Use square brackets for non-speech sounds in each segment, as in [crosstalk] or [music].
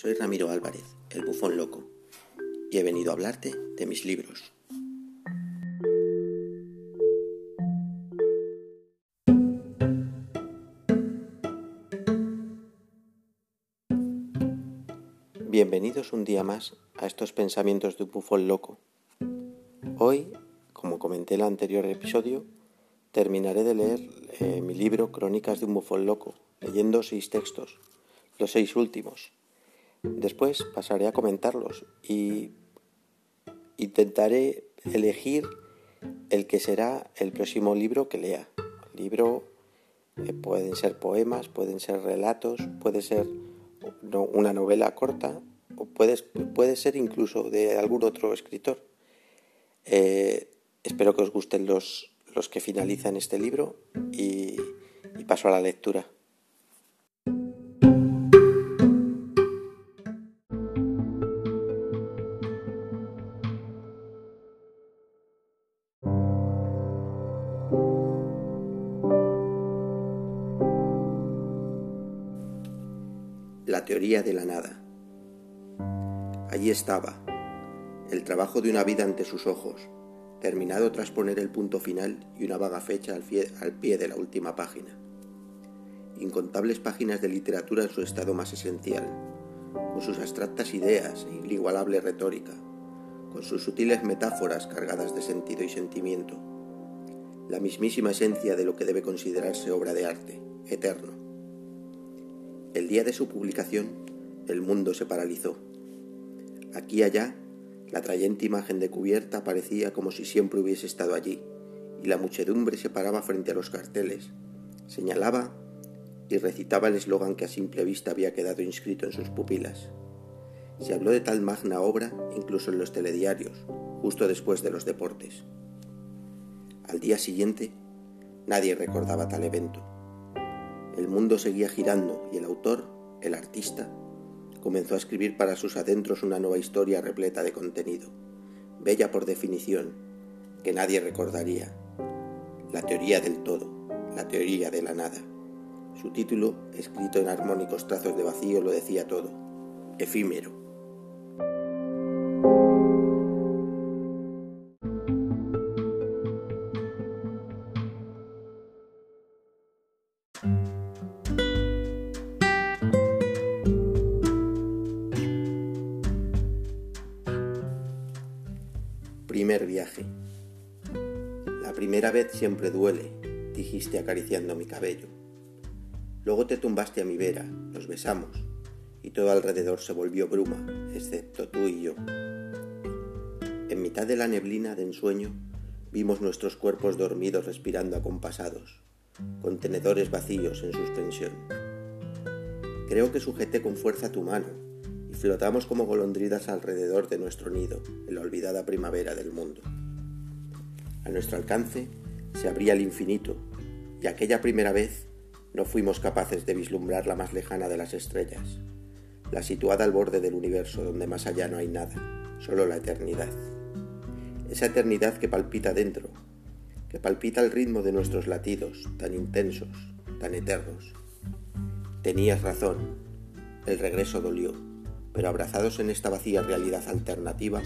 soy Ramiro Álvarez, el bufón loco, y he venido a hablarte de mis libros. Bienvenidos un día más a estos pensamientos de un bufón loco. Hoy, como comenté en el anterior episodio, terminaré de leer eh, mi libro Crónicas de un bufón loco, leyendo seis textos, los seis últimos. Después pasaré a comentarlos y intentaré elegir el que será el próximo libro que lea. libro eh, pueden ser poemas, pueden ser relatos, puede ser una novela corta o puede, puede ser incluso de algún otro escritor. Eh, espero que os gusten los, los que finalizan este libro y paso a la lectura. De la nada. Allí estaba, el trabajo de una vida ante sus ojos, terminado tras poner el punto final y una vaga fecha al, pie de la última página. Incontables páginas de literatura en su estado más esencial, con sus abstractas ideas e inigualable retórica, con sus sutiles metáforas cargadas de sentido y sentimiento, la mismísima esencia de lo que debe considerarse obra de arte, eterno. El día de su publicación, el mundo se paralizó. Aquí y allá la atrayente imagen de cubierta parecía como si siempre hubiese estado allí, y la muchedumbre se paraba frente a los carteles, señalaba y recitaba el eslogan que a simple vista había quedado inscrito en sus pupilas. Se habló de tal magna obra incluso en los telediarios, justo después de los deportes. Al día siguiente, nadie recordaba tal evento. El mundo seguía girando y el autor, el artista, comenzó a escribir para sus adentros una nueva historia repleta de contenido, bella por definición, que nadie recordaría. La teoría del todo, la teoría de la nada. Su título, escrito en armónicos trazos de vacío, lo decía todo, efímero. Siempre duele, dijiste acariciando mi cabello. Luego te tumbaste a mi vera, nos besamos, y todo alrededor se volvió bruma, excepto tú y yo. En mitad de la neblina de ensueño, vimos nuestros cuerpos dormidos respirando acompasados, contenedores vacíos en suspensión. Creo que sujeté con fuerza tu mano, flotamos como golondrinas alrededor de nuestro nido, en la olvidada primavera del mundo. A nuestro alcance se abría el infinito, y aquella primera vez no fuimos capaces de vislumbrar la más lejana de las estrellas, la situada al borde del universo donde más allá no hay nada, solo la eternidad. Esa eternidad que palpita dentro, que palpita al ritmo de nuestros latidos, tan intensos, tan eternos. Tenías razón, el regreso dolió pero abrazados en esta vacía realidad alternativa,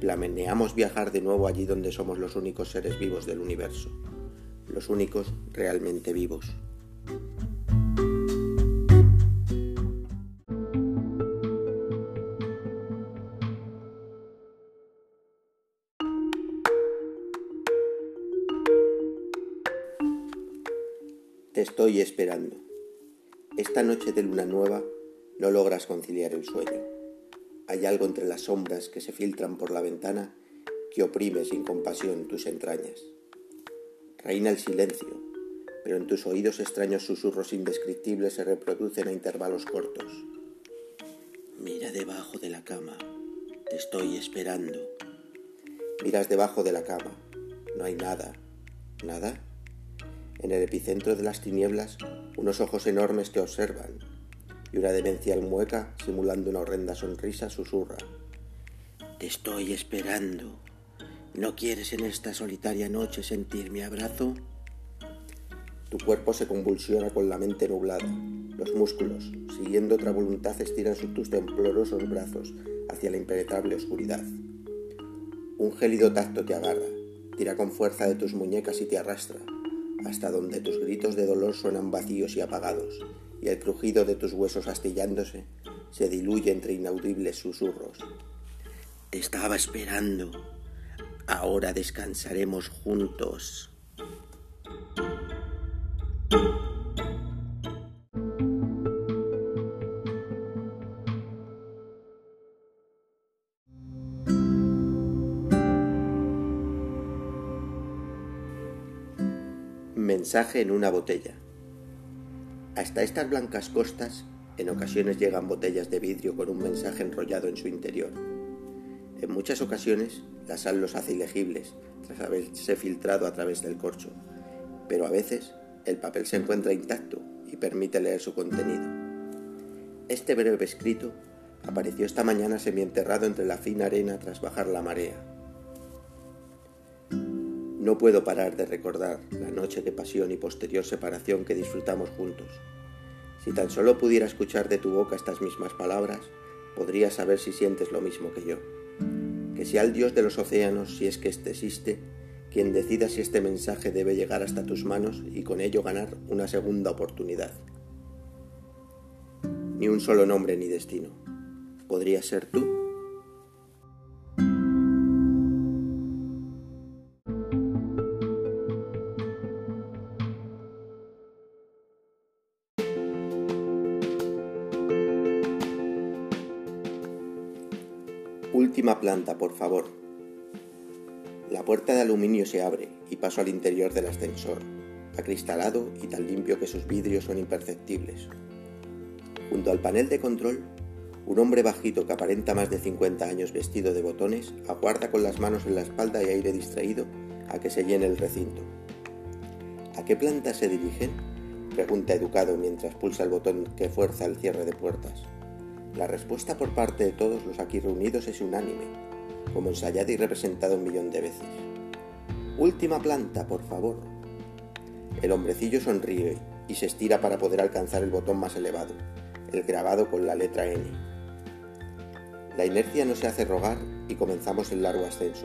planeamos viajar de nuevo allí donde somos los únicos seres vivos del universo, los únicos realmente vivos. Te estoy esperando. Esta noche de luna nueva no logras conciliar el sueño. Hay algo entre las sombras que se filtran por la ventana que oprime sin compasión tus entrañas. Reina el silencio, pero en tus oídos extraños susurros indescriptibles se reproducen a intervalos cortos. Mira debajo de la cama, te estoy esperando. Miras debajo de la cama, no hay nada. ¿Nada? En el epicentro de las tinieblas, unos ojos enormes te observan, y una demencial mueca, simulando una horrenda sonrisa, susurra. Te estoy esperando. ¿No quieres en esta solitaria noche sentir mi abrazo? Tu cuerpo se convulsiona con la mente nublada. Los músculos, siguiendo otra voluntad, estiran tus temblorosos brazos hacia la impenetrable oscuridad. Un gélido tacto te agarra, tira con fuerza de tus muñecas y te arrastra, hasta donde tus gritos de dolor suenan vacíos y apagados, y el crujido de tus huesos astillándose se diluye entre inaudibles susurros. Te estaba esperando. Ahora descansaremos juntos. Mensaje en una botella. Hasta estas blancas costas, en ocasiones llegan botellas de vidrio con un mensaje enrollado en su interior. En muchas ocasiones, la sal los hace ilegibles, tras haberse filtrado a través del corcho, pero a veces el papel se encuentra intacto y permite leer su contenido. Este breve escrito apareció esta mañana semienterrado entre la fina arena tras bajar la marea. No puedo parar de recordar la noche de pasión y posterior separación que disfrutamos juntos. Si tan solo pudiera escuchar de tu boca estas mismas palabras, podría saber si sientes lo mismo que yo. Que sea el Dios de los océanos, si es que éste existe, quien decida si este mensaje debe llegar hasta tus manos y con ello ganar una segunda oportunidad. Ni un solo nombre ni destino. ¿Podría ser tú? Última planta, por favor. La puerta de aluminio se abre y paso al interior del ascensor, acristalado y tan limpio que sus vidrios son imperceptibles. Junto al panel de control, un hombre bajito que aparenta más de 50 años vestido de botones aguarda con las manos en la espalda y aire distraído a que se llene el recinto. ¿A qué planta se dirigen? Pregunta educado mientras pulsa el botón que fuerza el cierre de puertas. La respuesta por parte de todos los aquí reunidos es unánime, como ensayada y representada un millón de veces. Última planta, por favor. El hombrecillo sonríe y se estira para poder alcanzar el botón más elevado, el grabado con la letra N. La inercia no se hace rogar y comenzamos el largo ascenso.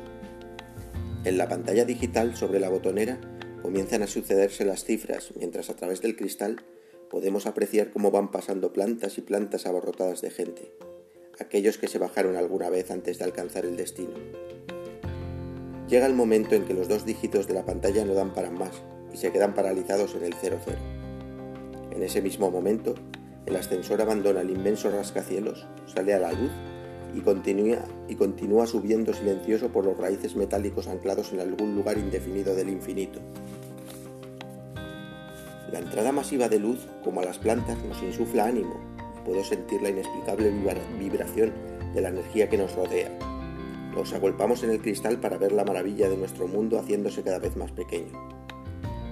En la pantalla digital sobre la botonera comienzan a sucederse las cifras mientras a través del cristal podemos apreciar cómo van pasando plantas y plantas abarrotadas de gente, aquellos que se bajaron alguna vez antes de alcanzar el destino. Llega el momento en que los dos dígitos de la pantalla no dan para más y se quedan paralizados en el 00. En ese mismo momento, el ascensor abandona el inmenso rascacielos, sale a la luz y continúa, y continúa subiendo silencioso por los raíces metálicos anclados en algún lugar indefinido del infinito. La entrada masiva de luz, como a las plantas, nos insufla ánimo puedo sentir la inexplicable vibración de la energía que nos rodea. Nos agolpamos en el cristal para ver la maravilla de nuestro mundo haciéndose cada vez más pequeño.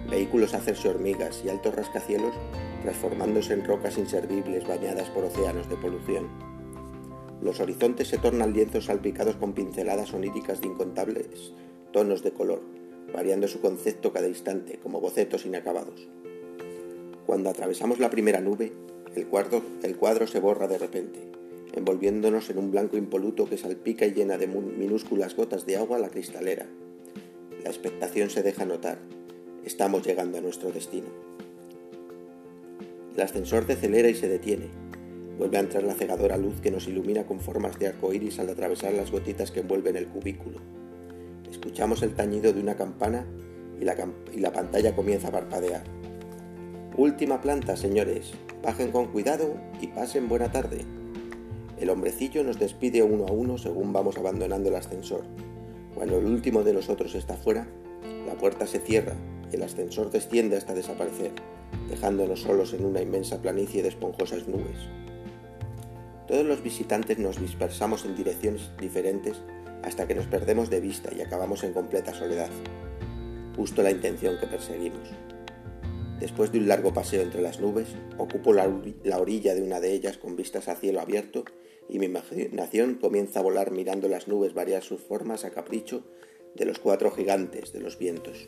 Vehículos hacerse hormigas y altos rascacielos transformándose en rocas inservibles bañadas por océanos de polución. Los horizontes se tornan lienzos salpicados con pinceladas oníricas de incontables tonos de color, variando su concepto cada instante como bocetos inacabados. Cuando atravesamos la primera nube, el cuadro, se borra de repente, envolviéndonos en un blanco impoluto que salpica y llena de minúsculas gotas de agua la cristalera. La expectación se deja notar. Estamos llegando a nuestro destino. El ascensor decelera y se detiene. Vuelve a entrar la cegadora luz que nos ilumina con formas de arco iris al atravesar las gotitas que envuelven el cubículo. Escuchamos el tañido de una campana y la, y la pantalla comienza a parpadear. Última planta, señores. Bajen con cuidado y pasen buena tarde. El hombrecillo nos despide uno a uno según vamos abandonando el ascensor. Cuando el último de nosotros está fuera, la puerta se cierra y el ascensor desciende hasta desaparecer, dejándonos solos en una inmensa planicie de esponjosas nubes. Todos los visitantes nos dispersamos en direcciones diferentes hasta que nos perdemos de vista y acabamos en completa soledad. Justo la intención que perseguimos. Después de un largo paseo entre las nubes, ocupo la, orilla de una de ellas con vistas a cielo abierto y mi imaginación comienza a volar mirando las nubes variar sus formas a capricho de los cuatro gigantes de los vientos.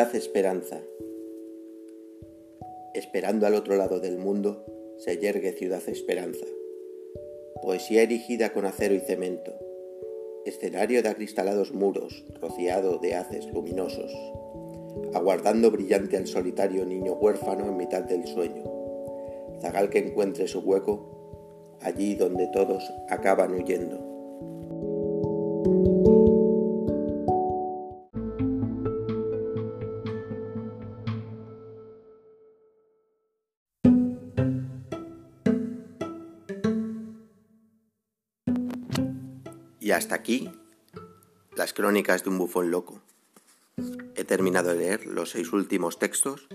Ciudad Esperanza. Esperando al otro lado del mundo, se yergue Ciudad Esperanza. Poesía erigida con acero y cemento. Escenario de acristalados muros, rociado de haces luminosos. Aguardando brillante al solitario niño huérfano en mitad del sueño. Zagal que encuentre su hueco, allí donde todos acaban huyendo. Y hasta aquí las crónicas de un bufón loco. He terminado de leer los seis últimos textos.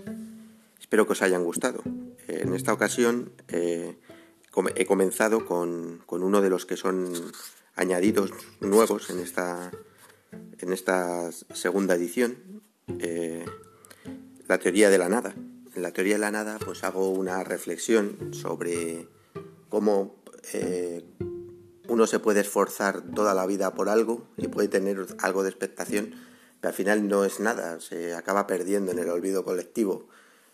Espero que os hayan gustado. En esta ocasión eh, he comenzado con, uno de los que son añadidos nuevos en esta, en esta segunda edición, eh, la teoría de la nada. En la teoría de la nada pues hago una reflexión sobre cómo eh, uno se puede esforzar toda la vida por algo y puede tener algo de expectación, pero al final no es nada, se acaba perdiendo en el olvido colectivo.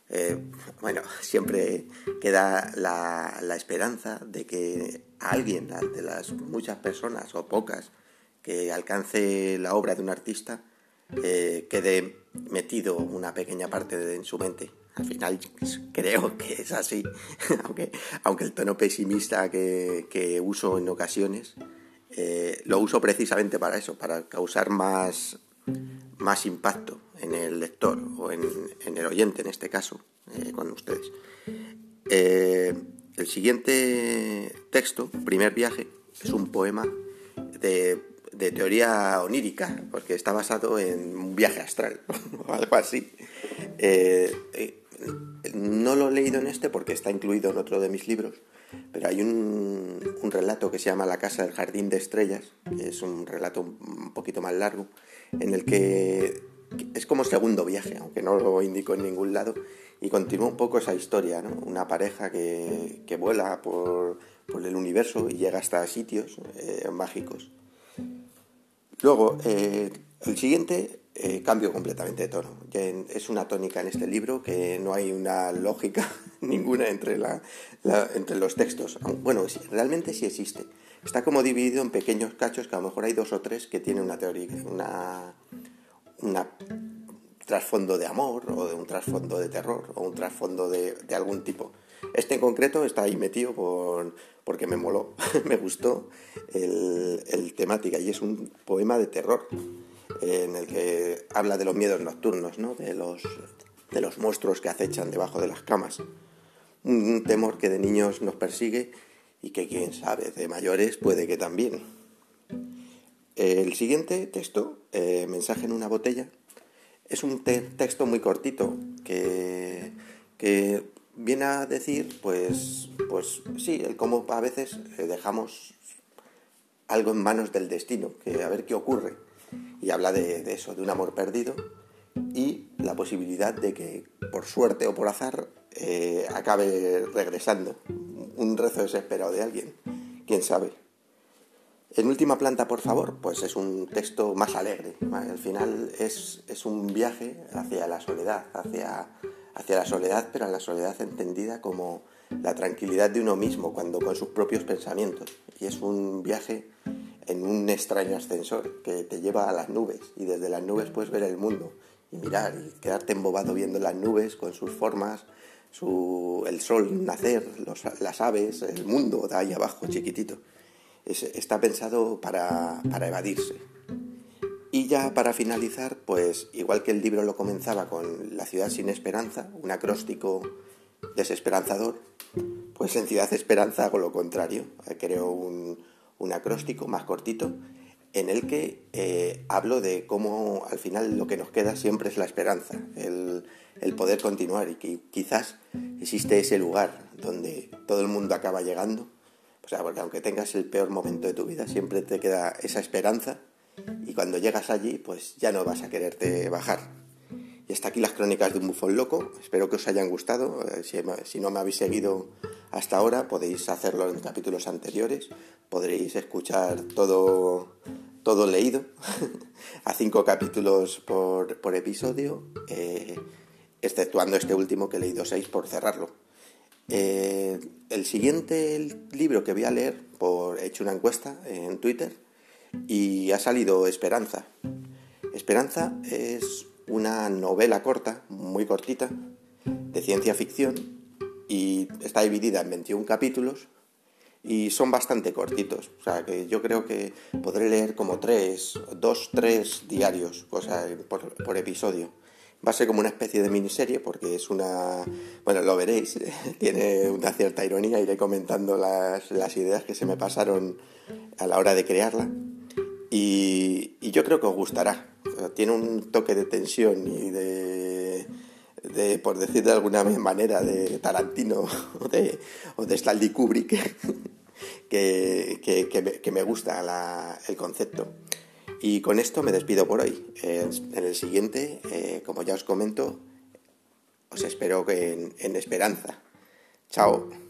Eh, bueno, [laughs] siempre queda la, esperanza de que alguien, de las muchas personas o pocas, que alcance la obra de un artista, eh, quede metido una pequeña parte de, en su mente. Al final creo que es así, [laughs] aunque, aunque el tono pesimista que, uso en ocasiones eh, lo uso precisamente para eso, para causar más, más impacto en el lector o en, el oyente en este caso, eh, con ustedes. Eh, el siguiente texto, primer viaje, es un poema de, de teoría onírica, porque está basado en un viaje astral [laughs] o algo así. No lo he leído en este porque está incluido en otro de mis libros, pero hay un, relato que se llama La Casa del Jardín de Estrellas, que es un relato un poquito más largo, en el que es como segundo viaje, aunque no lo indico en ningún lado, y continúa un poco esa historia. Una pareja que, vuela por, el universo y llega hasta sitios eh, mágicos. Luego, eh, el siguiente eh, cambio completamente de tono. Es una tónica en este libro que no hay una lógica [laughs] ninguna entre, la, entre los textos. Bueno, realmente sí existe. Está como dividido en pequeños cachos que a lo mejor hay dos o tres que tienen una teoría, una, una trasfondo de amor o de un trasfondo de terror o un trasfondo de, algún tipo. Este en concreto está ahí metido por, porque me moló, [laughs] me gustó el, el temática y es un poema de terror en el que habla de los miedos nocturnos, ¿no? de, los, de los monstruos que acechan debajo de las camas. Un temor que de niños nos persigue y que quién sabe, de mayores puede que también. El siguiente texto, eh, Mensaje en una botella, es un texto muy cortito que, que, viene a decir, pues, pues sí, el cómo a veces eh, dejamos algo en manos del destino, que a ver qué ocurre y habla de, eso, de un amor perdido y la posibilidad de que por suerte o por azar eh, acabe regresando. Un rezo desesperado de alguien, quién sabe. En última planta, por favor, pues es un texto más alegre. Al final es, es, un viaje hacia la soledad, hacia, hacia la soledad, pero la soledad entendida como la tranquilidad de uno mismo, cuando con sus propios pensamientos. Y es un viaje en un extraño ascensor que te lleva a las nubes y desde las nubes puedes ver el mundo y mirar y quedarte embobado viendo las nubes con sus formas, el sol nacer, las aves, el mundo de ahí abajo chiquitito. está pensado para, para evadirse. Y ya para finalizar, pues igual que el libro lo comenzaba con La ciudad sin esperanza, un acróstico desesperanzador, pues en Ciudad Esperanza hago lo contrario. Creo un, un acróstico más cortito en el que eh, hablo de cómo al final lo que nos queda siempre es la esperanza, el, poder continuar y que quizás existe ese lugar donde todo el mundo acaba llegando, o sea, porque aunque tengas el peor momento de tu vida, siempre te queda esa esperanza y cuando llegas allí, pues ya no vas a quererte bajar. Y hasta aquí las crónicas de un bufón loco, espero que os hayan gustado, eh, si no me habéis seguido hasta ahora, podéis hacerlo en capítulos anteriores, podréis escuchar todo, todo leído, [laughs] a cinco capítulos por, por episodio, eh, exceptuando este último que he leído seis por cerrarlo. Eh, el siguiente libro que voy a leer, he hecho una encuesta en Twitter y ha salido Esperanza. Esperanza es una novela corta, muy cortita, de ciencia ficción y está dividida en 21 capítulos y son bastante cortitos. O sea, que yo creo que podré leer como tres, dos, tres diarios, o sea, por, episodio. Va a ser como una especie de miniserie porque es una... Bueno, lo veréis, [laughs] tiene una cierta ironía, iré comentando las, las ideas que se me pasaron a la hora de crearla. Y, yo creo que os gustará. tiene un toque de tensión y de por decir de alguna manera, de Tarantino o de, o Stanley Kubrick, [laughs] que, me, gusta el concepto. Y con esto me despido por hoy. en el siguiente, eh, como ya os comento, os espero en, en esperanza. Chao.